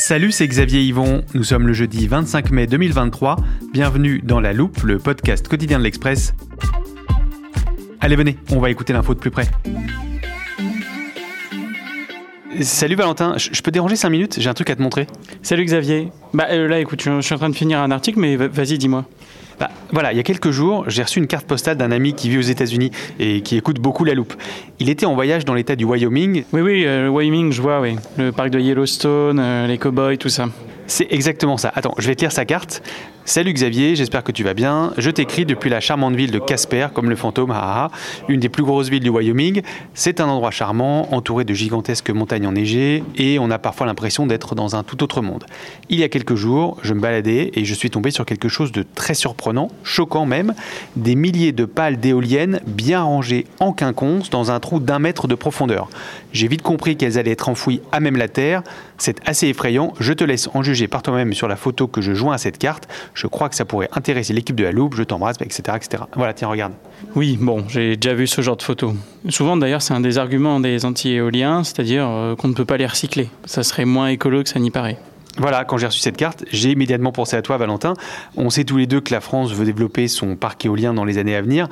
Salut, c'est Xavier Yvon. Nous sommes le jeudi 25 mai 2023. Bienvenue dans La Loupe, le podcast quotidien de l'Express. Allez, venez, on va écouter l'info de plus près. Salut Valentin, je peux déranger 5 minutes? J'ai un truc à te montrer. Salut Xavier. Bah euh, là écoute, je suis en train de finir un article, mais va- vas-y dis-moi. Voilà, il y a quelques jours, j'ai reçu une carte postale d'un ami qui vit aux États-Unis et qui écoute beaucoup La Loupe. Il était en voyage dans l'état du Wyoming. Oui oui, euh, le Wyoming, je vois, oui. Le parc de Yellowstone, euh, les cowboys, tout ça. C'est exactement ça. Attends, je vais te lire sa carte. Salut Xavier, j'espère que tu vas bien. Je t'écris depuis la charmante ville de Casper, comme le fantôme, ah, ah, une des plus grosses villes du Wyoming. C'est un endroit charmant, entouré de gigantesques montagnes enneigées, et on a parfois l'impression d'être dans un tout autre monde. Il y a quelques jours, je me baladais et je suis tombé sur quelque chose de très surprenant, choquant même, des milliers de pales d'éoliennes bien rangées en quinconce dans un trou d'un mètre de profondeur. J'ai vite compris qu'elles allaient être enfouies à même la terre. C'est assez effrayant. Je te laisse en juger par toi-même sur la photo que je joins à cette carte. Je crois que ça pourrait intéresser l'équipe de la Loupe. Je t'embrasse, etc., etc. Voilà, tiens, regarde. Oui, bon, j'ai déjà vu ce genre de photos. Souvent d'ailleurs, c'est un des arguments des anti-éoliens, c'est-à-dire euh, qu'on ne peut pas les recycler. Ça serait moins écolo que ça n'y paraît. Voilà, quand j'ai reçu cette carte, j'ai immédiatement pensé à toi, Valentin. On sait tous les deux que la France veut développer son parc éolien dans les années à venir.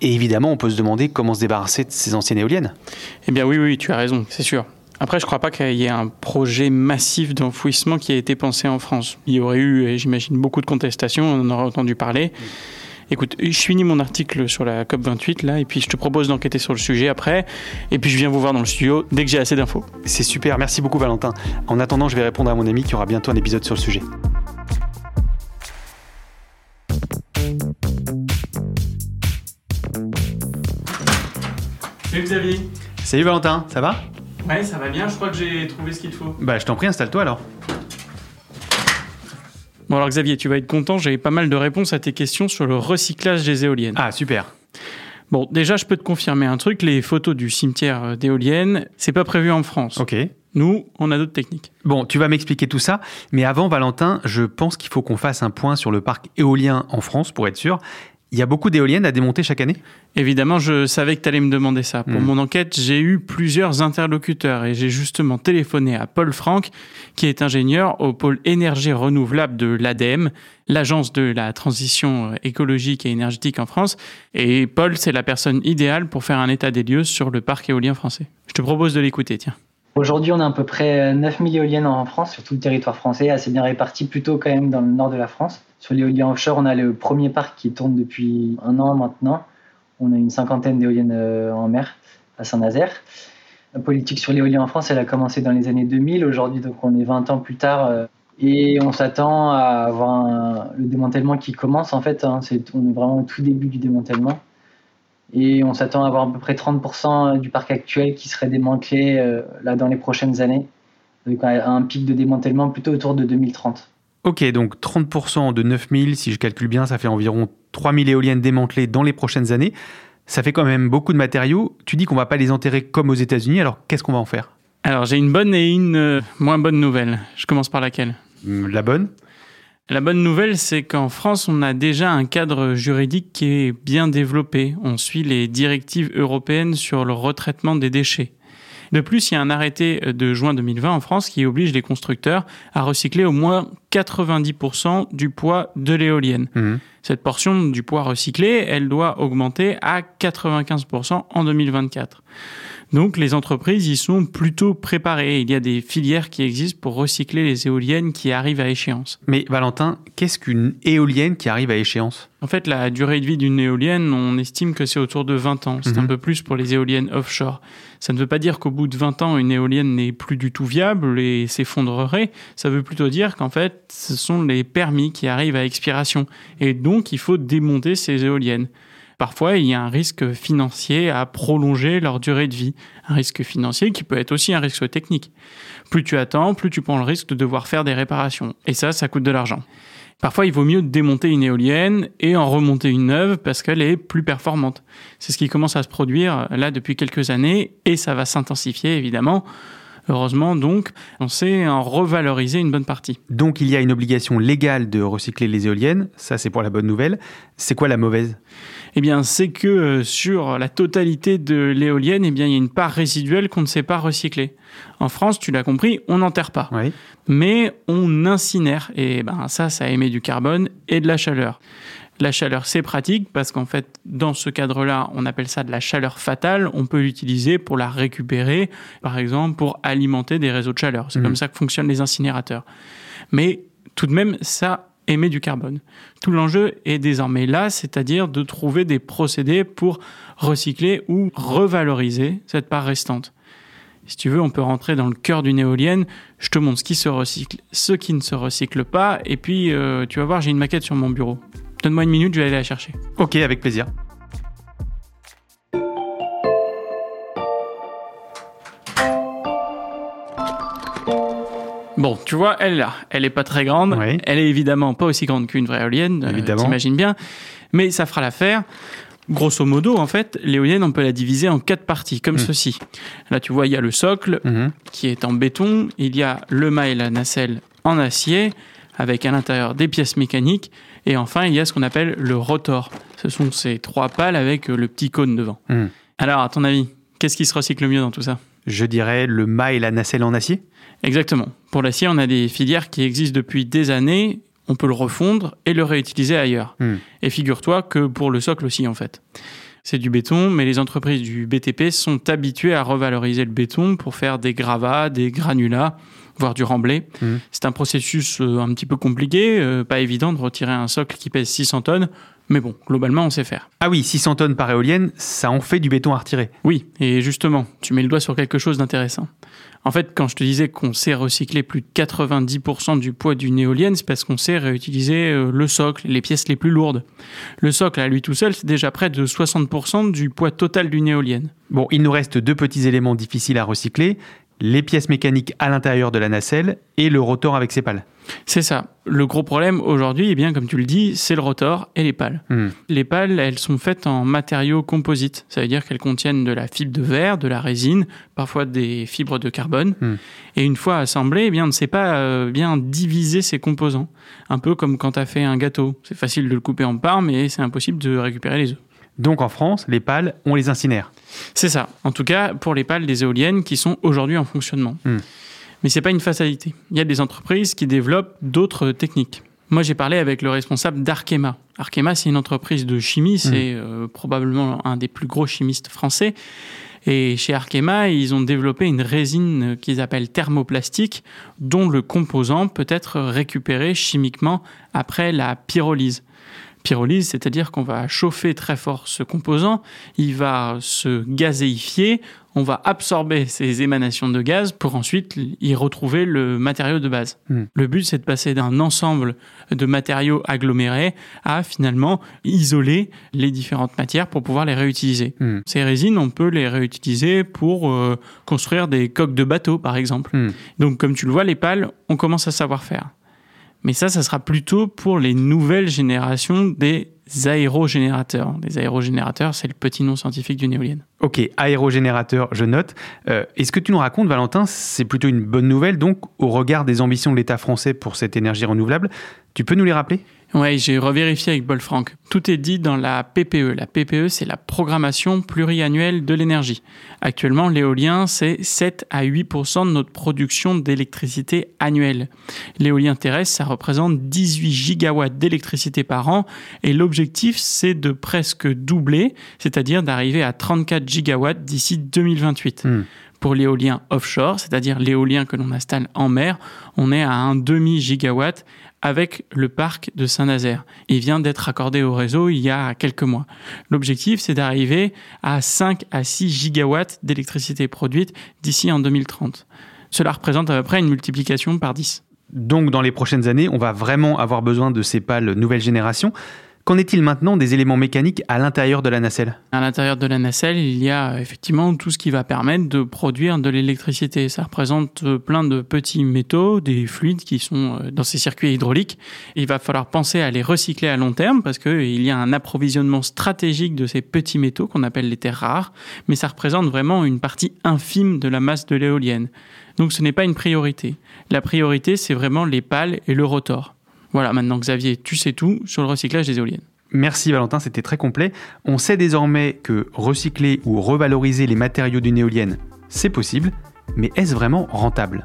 Et évidemment, on peut se demander comment se débarrasser de ces anciennes éoliennes. Eh bien oui, oui, tu as raison, c'est sûr. Après, je crois pas qu'il y ait un projet massif d'enfouissement qui a été pensé en France. Il y aurait eu, et j'imagine, beaucoup de contestations, on en aurait entendu parler. Écoute, je finis mon article sur la COP28 là, et puis je te propose d'enquêter sur le sujet après, et puis je viens vous voir dans le studio dès que j'ai assez d'infos. C'est super, merci beaucoup Valentin. En attendant, je vais répondre à mon ami qui aura bientôt un épisode sur le sujet. Salut Xavier Salut Valentin, ça va? Ouais, ça va bien, je crois que j'ai trouvé ce qu'il te faut. Bah je t'en prie, installe-toi alors. Bon alors Xavier, tu vas être content, j'ai pas mal de réponses à tes questions sur le recyclage des éoliennes. Ah super. Bon, déjà, je peux te confirmer un truc, les photos du cimetière euh, d'éoliennes, c'est pas prévu en France. Ok. Nous, on a d'autres techniques. Bon, tu vas m'expliquer tout ça, mais avant Valentin, je pense qu'il faut qu'on fasse un point sur le parc éolien en France pour être sûr. Il y a beaucoup d'éoliennes à démonter chaque année? Évidemment, je savais que tu allais me demander ça. Pour Hmm. mon enquête, j'ai eu plusieurs interlocuteurs et j'ai justement téléphoné à Paul Franck, qui est ingénieur au pôle énergie renouvelable de l'ADEME, l'agence de la transition euh, écologique et énergétique en France. Et Paul, c'est la personne idéale pour faire un état des lieux sur le parc éolien français. Je te propose de l'écouter, tiens. Aujourd'hui, on a à peu près 9000 éoliennes en France, sur tout le territoire français, assez bien réparties, plutôt quand même dans le nord de la France. Sur l'éolien offshore, on a le premier parc qui tourne depuis un an maintenant. On a une cinquantaine d'éoliennes euh, en mer à Saint-Nazaire. La politique sur l'éolien en France, elle a commencé dans les années 2000. Aujourd'hui, donc on est 20 ans plus tard. euh, et on s'attend à avoir le démantèlement qui commence en fait. hein. on est vraiment au tout début du démantèlement. Et on s'attend à avoir à peu près 30% du parc actuel qui serait démantelé euh, là dans les prochaines années, avec un- un pic de démantèlement plutôt autour de 2030. Ok, donc 30% de 9000, si je calcule bien, ça fait environ 3000 éoliennes démantelées dans les prochaines années. Ça fait quand même beaucoup de matériaux. Tu dis qu'on va pas les enterrer comme aux États-Unis, alors qu'est-ce qu'on va en faire? Alors, j'ai une bonne et une euh, moins bonne nouvelle. Je commence par laquelle? Hum, La bonne? La bonne nouvelle, c'est qu'en France, on a déjà un cadre juridique qui est bien développé. On suit les directives européennes sur le retraitement des déchets. De plus, il y a un arrêté de juin 2020 en France qui oblige les constructeurs à recycler au moins 90% du poids de l'éolienne. Mhm. Cette portion du poids recyclé, elle doit augmenter à 95% en 2024. Donc les entreprises y sont plutôt préparées. Il y a des filières qui existent pour recycler les éoliennes qui arrivent à échéance. Mais Valentin, qu'est-ce qu'une éolienne qui arrive à échéance? En fait, la durée de vie d'une éolienne, on estime que c'est autour de 20 ans. C'est Mhm. un peu plus pour les éoliennes offshore. Ça ne veut pas dire qu'au bout de 20 ans, une éolienne n'est plus du tout viable et s'effondrerait. Ça veut plutôt dire qu'en fait, ce sont les permis qui arrivent à expiration. Et donc, il faut démonter ces éoliennes. Parfois, il y a un risque financier à prolonger leur durée de vie. Un risque financier qui peut être aussi un risque technique. Plus tu attends, plus tu prends le risque de devoir faire des réparations. Et ça, ça coûte de l'argent. Parfois, il vaut mieux démonter une éolienne et en remonter une neuve parce qu'elle est plus performante. C'est ce qui commence à se produire là depuis quelques années et ça va s'intensifier évidemment. Heureusement donc, on sait en revaloriser une bonne partie. Donc il y a une obligation légale de recycler les éoliennes, ça c'est pour la bonne nouvelle. C'est quoi la mauvaise? Eh bien, c'est que euh, sur la totalité de l'éolienne, eh bien, il y a une part résiduelle qu'on ne sait pas recycler. En France, tu l'as compris, on n'enterre pas. Oui. mais on incinère. Et ben ça, ça émet du carbone et de la chaleur. La chaleur, c'est pratique parce qu'en fait, dans ce cadre-là, on appelle ça de la chaleur fatale. On peut l'utiliser pour la récupérer, par exemple, pour alimenter des réseaux de chaleur. C'est Mhm. comme ça que fonctionnent les incinérateurs. Mais tout de même, ça émet du carbone. Tout l'enjeu est désormais là, c'est-à-dire de trouver des procédés pour recycler ou revaloriser cette part restante. Si tu veux, on peut rentrer dans le cœur d'une éolienne. Je te montre ce qui se recycle, ce qui ne se recycle pas. Et puis, euh, tu vas voir, j'ai une maquette sur mon bureau. Donne-moi une minute, je vais aller la chercher. Ok, avec plaisir. Bon, tu vois, elle est là. Elle est pas très grande. Oui. Elle est évidemment pas aussi grande qu'une vraie éolienne. euh, Évidemment. T'imagines bien. Mais ça fera l'affaire. Grosso modo, en fait, l'éolienne, on peut la diviser en quatre parties, comme Hmm. ceci. Là, tu vois, il y a le socle, Mhm. qui est en béton. Il y a le mât et la nacelle en acier, avec à l'intérieur des pièces mécaniques. Et enfin, il y a ce qu'on appelle le rotor. Ce sont ces trois pales avec euh, le petit cône devant. Mhm. Alors, à ton avis, qu'est-ce qui se recycle le mieux dans tout ça? Je dirais le mât et la nacelle en acier Exactement. Pour l'acier, on a des filières qui existent depuis des années. On peut le refondre et le réutiliser ailleurs. Hmm. Et figure-toi que pour le socle aussi, en fait. C'est du béton, mais les entreprises du BTP sont habituées à revaloriser le béton pour faire des gravats, des granulats, voire du remblai. Hmm. C'est un processus euh, un petit peu compliqué, euh, pas évident de retirer un socle qui pèse 600 tonnes, mais bon, globalement, on sait faire. Ah oui, 600 tonnes par éolienne, ça en fait du béton à retirer. Oui, et justement, tu mets le doigt sur quelque chose d'intéressant. En fait, quand je te disais qu'on sait recycler plus de 90% du poids d'une éolienne, c'est parce qu'on sait réutiliser euh, le socle, les pièces les plus lourdes. Le socle, à lui tout seul, c'est déjà près de 60% du poids total d'une éolienne. Bon, il nous reste deux petits éléments difficiles à recycler, les pièces mécaniques à l'intérieur de la nacelle et le rotor avec ses pales. C'est ça. Le gros problème aujourd'hui, eh bien, comme tu le dis, c'est le rotor et les pales. Hmm. Les pales, elles sont faites en matériaux composites. Ça veut dire qu'elles contiennent de la fibre de verre, de la résine, parfois des fibres de carbone. Hmm. Et une fois assemblées, eh bien, on ne sait pas euh, bien diviser ces composants. Un peu comme quand tu as fait un gâteau. C'est facile de le couper en parts, mais c'est impossible de récupérer les œufs. Donc en France, les pales, on les incinère. C'est ça. En tout cas, pour les pales des éoliennes qui sont aujourd'hui en fonctionnement. Hmm. Mais c'est pas une fatalité. Il y a des entreprises qui développent d'autres techniques. Moi, j'ai parlé avec le responsable d'Arkema. Arkema, c'est une entreprise de chimie, c'est euh, probablement un des plus gros chimistes français. Et chez Arkema, ils ont développé une résine qu'ils appellent thermoplastique, dont le composant peut être récupéré chimiquement après la pyrolyse. Pyrolyse, c'est-à-dire qu'on va chauffer très fort ce composant, il va se gazéifier, on va absorber ces émanations de gaz pour ensuite y retrouver le matériau de base. Hmm. Le but, c'est de passer d'un ensemble de matériaux agglomérés à finalement isoler les différentes matières pour pouvoir les réutiliser. Hmm. Ces résines, on peut les réutiliser pour euh, construire des coques de bateaux, par exemple. Hmm. Donc, comme tu le vois, les pales, on commence à savoir faire. Mais ça, ça sera plutôt pour les nouvelles générations des aérogénérateurs. Les aérogénérateurs, c'est le petit nom scientifique d'une éolienne. Ok, aérogénérateur, je note. Euh, et ce que tu nous racontes, Valentin, c'est plutôt une bonne nouvelle, donc, au regard des ambitions de l'État français pour cette énergie renouvelable. Tu peux nous les rappeler? Oui, j'ai revérifié avec Bolfranc. Tout est dit dans la PPE. La PPE, c'est la programmation pluriannuelle de l'énergie. Actuellement, l'éolien, c'est 7 à 8% de notre production d'électricité annuelle. L'éolien terrestre, ça représente 18 gigawatts d'électricité par an et l'objectif, c'est de presque doubler, c'est-à-dire d'arriver à 34 gigawatts d'ici 2028. Pour l'éolien offshore, c'est-à-dire l'éolien que l'on installe en mer, on est à un demi gigawatt avec le parc de Saint-Nazaire. Il vient d'être accordé au réseau il y a quelques mois. L'objectif, c'est d'arriver à 5 à 6 gigawatts d'électricité produite d'ici en 2030. Cela représente à peu près une multiplication par 10. Donc dans les prochaines années, on va vraiment avoir besoin de ces pales nouvelle génération. Qu'en est-il maintenant des éléments mécaniques à l'intérieur de la nacelle? À l'intérieur de la nacelle, il y a effectivement tout ce qui va permettre de produire de l'électricité. Ça représente euh, plein de petits métaux, des fluides qui sont euh, dans ces circuits hydrauliques. Il va falloir penser à les recycler à long terme parce qu'il y a un approvisionnement stratégique de ces petits métaux qu'on appelle les terres rares, mais ça représente vraiment une partie infime de la masse de l'éolienne. Donc ce n'est pas une priorité. La priorité, c'est vraiment les pales et le rotor. Voilà, maintenant Xavier, tu sais tout sur le recyclage des éoliennes. Merci Valentin, c'était très complet. On sait désormais que recycler ou revaloriser les matériaux d'une éolienne, c'est possible, mais est-ce vraiment rentable?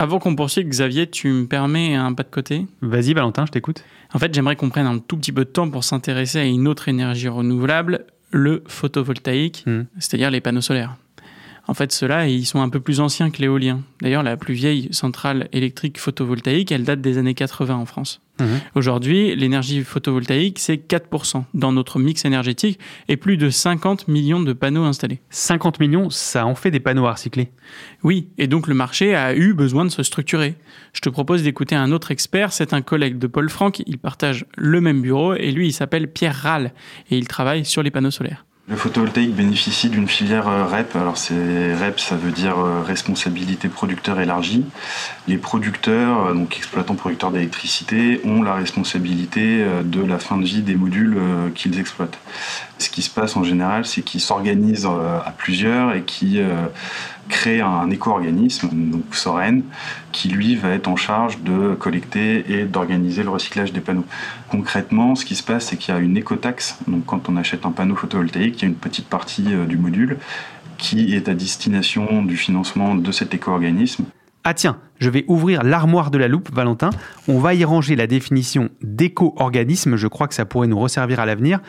Avant qu'on poursuive, Xavier, tu me permets un pas de côté Vas-y Valentin, je t'écoute. En fait, j'aimerais qu'on prenne un tout petit peu de temps pour s'intéresser à une autre énergie renouvelable, le photovoltaïque, Hmm. c'est-à-dire les panneaux solaires. En fait, ceux-là, ils sont un peu plus anciens que l'éolien. D'ailleurs, la plus vieille centrale électrique photovoltaïque, elle date des années 80 en France. Mhm. Aujourd'hui, l'énergie photovoltaïque, c'est 4% dans notre mix énergétique et plus de 50 millions de panneaux installés. 50 millions, ça en fait des panneaux à recycler. Oui, et donc le marché a eu besoin de se structurer. Je te propose d'écouter un autre expert, c'est un collègue de Paul Franck, il partage le même bureau et lui il s'appelle Pierre Rall et il travaille sur les panneaux solaires. Le photovoltaïque bénéficie d'une filière euh, REP. Alors c'est REP, ça veut dire euh, responsabilité producteur élargie. Les producteurs, euh, donc exploitants producteurs d'électricité, ont la responsabilité de la fin de vie des modules qu'ils exploitent. Ce qui se passe en général, c'est qu'ils s'organisent à plusieurs et qui créent un éco-organisme, donc Soren, qui lui va être en charge de collecter et d'organiser le recyclage des panneaux. Concrètement, ce qui se passe, c'est qu'il y a une écotaxe. Donc, quand on achète un panneau photovoltaïque, il y a une petite partie euh, du module qui est à destination du financement de cet éco-organisme. Ah tiens, je vais ouvrir l'armoire de la loupe, Valentin. On va y ranger la définition d'éco-organisme. Je crois que ça pourrait nous resservir à l'avenir.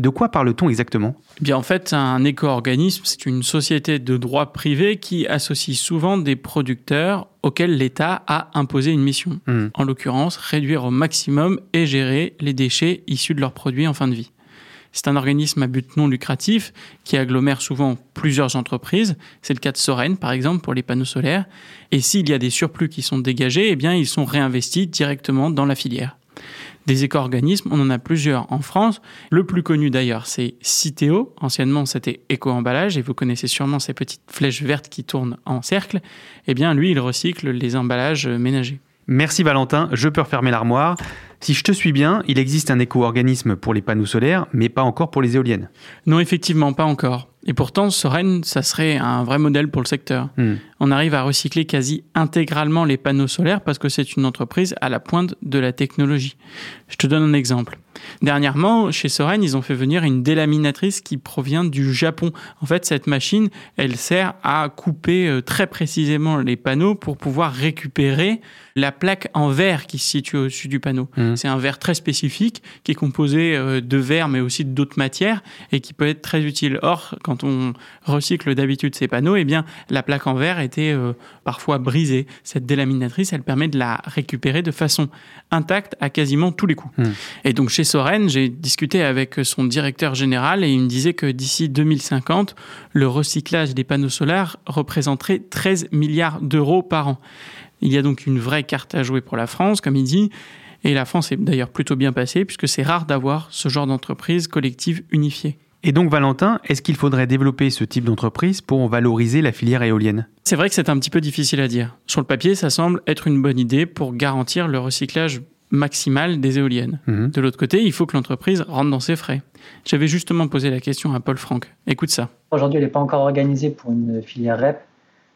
De quoi parle-t-on exactement? Eh bien, en fait, un éco-organisme, c'est une société de droit privé qui associe souvent des producteurs auxquels l'État a imposé une mission. Hmm. En l'occurrence, réduire au maximum et gérer les déchets issus de leurs produits en fin de vie. C'est un organisme à but non lucratif qui agglomère souvent plusieurs entreprises. C'est le cas de Soren, par exemple, pour les panneaux solaires. Et s'il y a des surplus qui sont dégagés, eh bien, ils sont réinvestis directement dans la filière. Des éco-organismes, on en a plusieurs en France. Le plus connu d'ailleurs, c'est Citeo. Anciennement, c'était Éco-emballage et vous connaissez sûrement ces petites flèches vertes qui tournent en cercle. Eh bien, lui, il recycle les emballages ménagers. Merci Valentin, je peux refermer l'armoire. Si je te suis bien, il existe un éco-organisme pour les panneaux solaires, mais pas encore pour les éoliennes. Non, effectivement, pas encore. Et pourtant, Soren, ça serait un vrai modèle pour le secteur. Hmm. On arrive à recycler quasi intégralement les panneaux solaires parce que c'est une entreprise à la pointe de la technologie. Je te donne un exemple. Dernièrement, chez Soren, ils ont fait venir une délaminatrice qui provient du Japon. En fait, cette machine, elle sert à couper euh, très précisément les panneaux pour pouvoir récupérer la plaque en verre qui se situe au-dessus du panneau. Mhm. C'est un verre très spécifique qui est composé euh, de verre mais aussi d'autres matières et qui peut être très utile. Or, quand on recycle d'habitude ces panneaux, eh bien, la plaque en verre été euh, parfois brisée. Cette délaminatrice, elle permet de la récupérer de façon intacte à quasiment tous les coups. Hmm. Et donc chez Soren, j'ai discuté avec son directeur général et il me disait que d'ici 2050, le recyclage des panneaux solaires représenterait 13 milliards d'euros par an. Il y a donc une vraie carte à jouer pour la France, comme il dit. Et la France est d'ailleurs plutôt bien passée puisque c'est rare d'avoir ce genre d'entreprise collective unifiée. Et donc Valentin, est-ce qu'il faudrait développer ce type d'entreprise pour valoriser la filière éolienne? C'est vrai que c'est un petit peu difficile à dire. Sur le papier, ça semble être une bonne idée pour garantir le recyclage maximal des éoliennes. Mhm. De l'autre côté, il faut que l'entreprise rentre dans ses frais. J'avais justement posé la question à Paul Franck. Écoute ça. Aujourd'hui, elle n'est pas encore organisée pour une filière REP.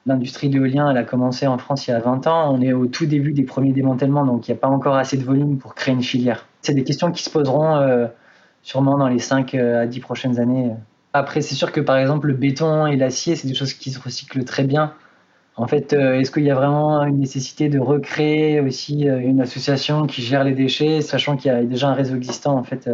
L'industrie de l'éolien, elle a commencé en France il y a 20 ans. On est au tout début des premiers démantèlements, donc il n'y a pas encore assez de volume pour créer une filière. C'est des questions qui se poseront euh, sûrement dans les 5 euh, à 10 prochaines années. Après, c'est sûr que par exemple, le béton et l'acier, c'est des choses qui se recyclent très bien. En fait, euh, est-ce qu'il y a vraiment une nécessité de recréer aussi euh, une association qui gère les déchets, sachant qu'il y a déjà un réseau existant en fait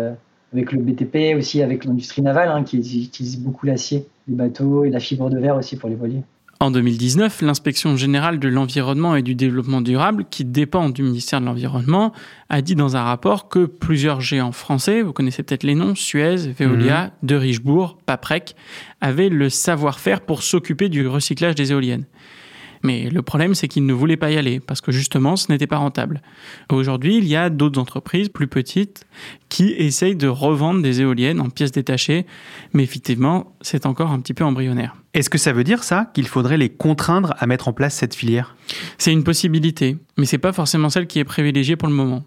avec le BTP, aussi avec l'industrie navale hein, qui utilise beaucoup l'acier, les bateaux et la fibre de verre aussi pour les voiliers. En 2019, l'inspection générale de l'environnement et du développement durable, qui dépend du ministère de l'Environnement, a dit dans un rapport que plusieurs géants français, vous connaissez peut-être les noms, Suez, Veolia, De Richebourg, Paprec, avaient le savoir-faire pour s'occuper du recyclage des éoliennes. Mais le problème, c'est qu'ils ne voulaient pas y aller, parce que justement, ce n'était pas rentable. Aujourd'hui, il y a d'autres entreprises plus petites qui essayent de revendre des éoliennes en pièces détachées, mais effectivement, c'est encore un petit peu embryonnaire. Est-ce que ça veut dire ça qu'il faudrait les contraindre à mettre en place cette filière? C'est une possibilité, mais c'est pas forcément celle qui est privilégiée pour le moment.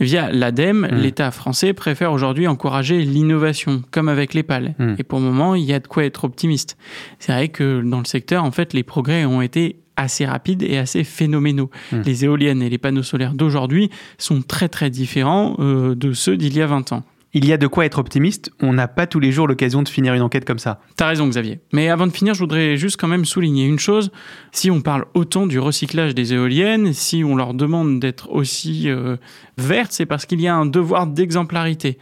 Via l'ADEME, Mm. l'État français préfère aujourd'hui encourager l'innovation, comme avec les pales. Mm. Et pour le moment, il y a de quoi être optimiste. C'est vrai que dans le secteur, en fait, les progrès ont été assez rapides et assez phénoménaux. Mm. Les éoliennes et les panneaux solaires d'aujourd'hui sont très très différents euh, de ceux d'il y a 20 ans. Il y a de quoi être optimiste, on n'a pas tous les jours l'occasion de finir une enquête comme ça. T'as raison Xavier. Mais avant de finir, je voudrais juste quand même souligner une chose. Si on parle autant du recyclage des éoliennes, si on leur demande d'être aussi euh, vertes, c'est parce qu'il y a un devoir d'exemplarité.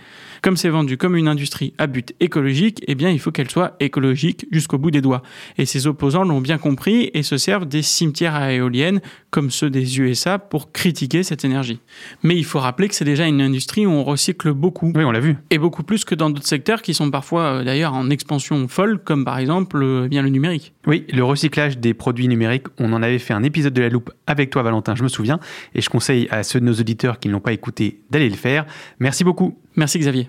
Comme c'est vendu comme une industrie à but écologique, eh bien il faut qu'elle soit écologique jusqu'au bout des doigts. Et ses opposants l'ont bien compris et se servent des cimetières à éoliennes comme ceux des USA pour critiquer cette énergie. Mais il faut rappeler que c'est déjà une industrie où on recycle beaucoup. Oui, on l'a vu. Et beaucoup plus que dans d'autres secteurs qui sont parfois euh, d'ailleurs en expansion folle, comme par exemple euh, eh bien le numérique. Oui, le recyclage des produits numériques, on en avait fait un épisode de la loupe avec toi Valentin, je me souviens, et je conseille à ceux de nos auditeurs qui ne l'ont pas écouté d'aller le faire. Merci beaucoup. Merci Xavier.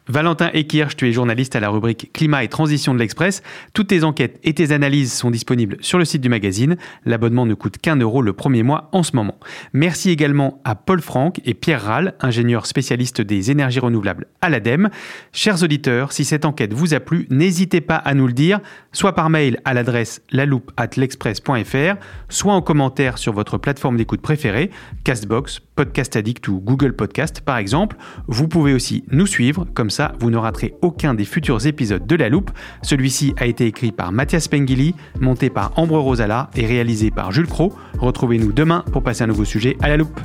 Valentin Ekirch, tu es journaliste à la rubrique Climat et Transition de l'Express. Toutes tes enquêtes et tes analyses sont disponibles sur le site du magazine. L'abonnement ne coûte qu'un euro le premier mois en ce moment. Merci également à Paul Franck et Pierre Rall, ingénieurs spécialistes des énergies renouvelables à l'ADEME. Chers auditeurs, si cette enquête vous a plu, n'hésitez pas à nous le dire, soit par mail à l'adresse laloupe@l'express.fr, soit en commentaire sur votre plateforme d'écoute préférée, Castbox, Podcast Addict ou Google Podcast par exemple. Vous pouvez aussi nous suivre, comme vous ne raterez aucun des futurs épisodes de La Loupe. Celui-ci a été écrit par Mathias Pengili, monté par Ambre Rosala et réalisé par Jules Cro. Retrouvez-nous demain pour passer un nouveau sujet à La Loupe.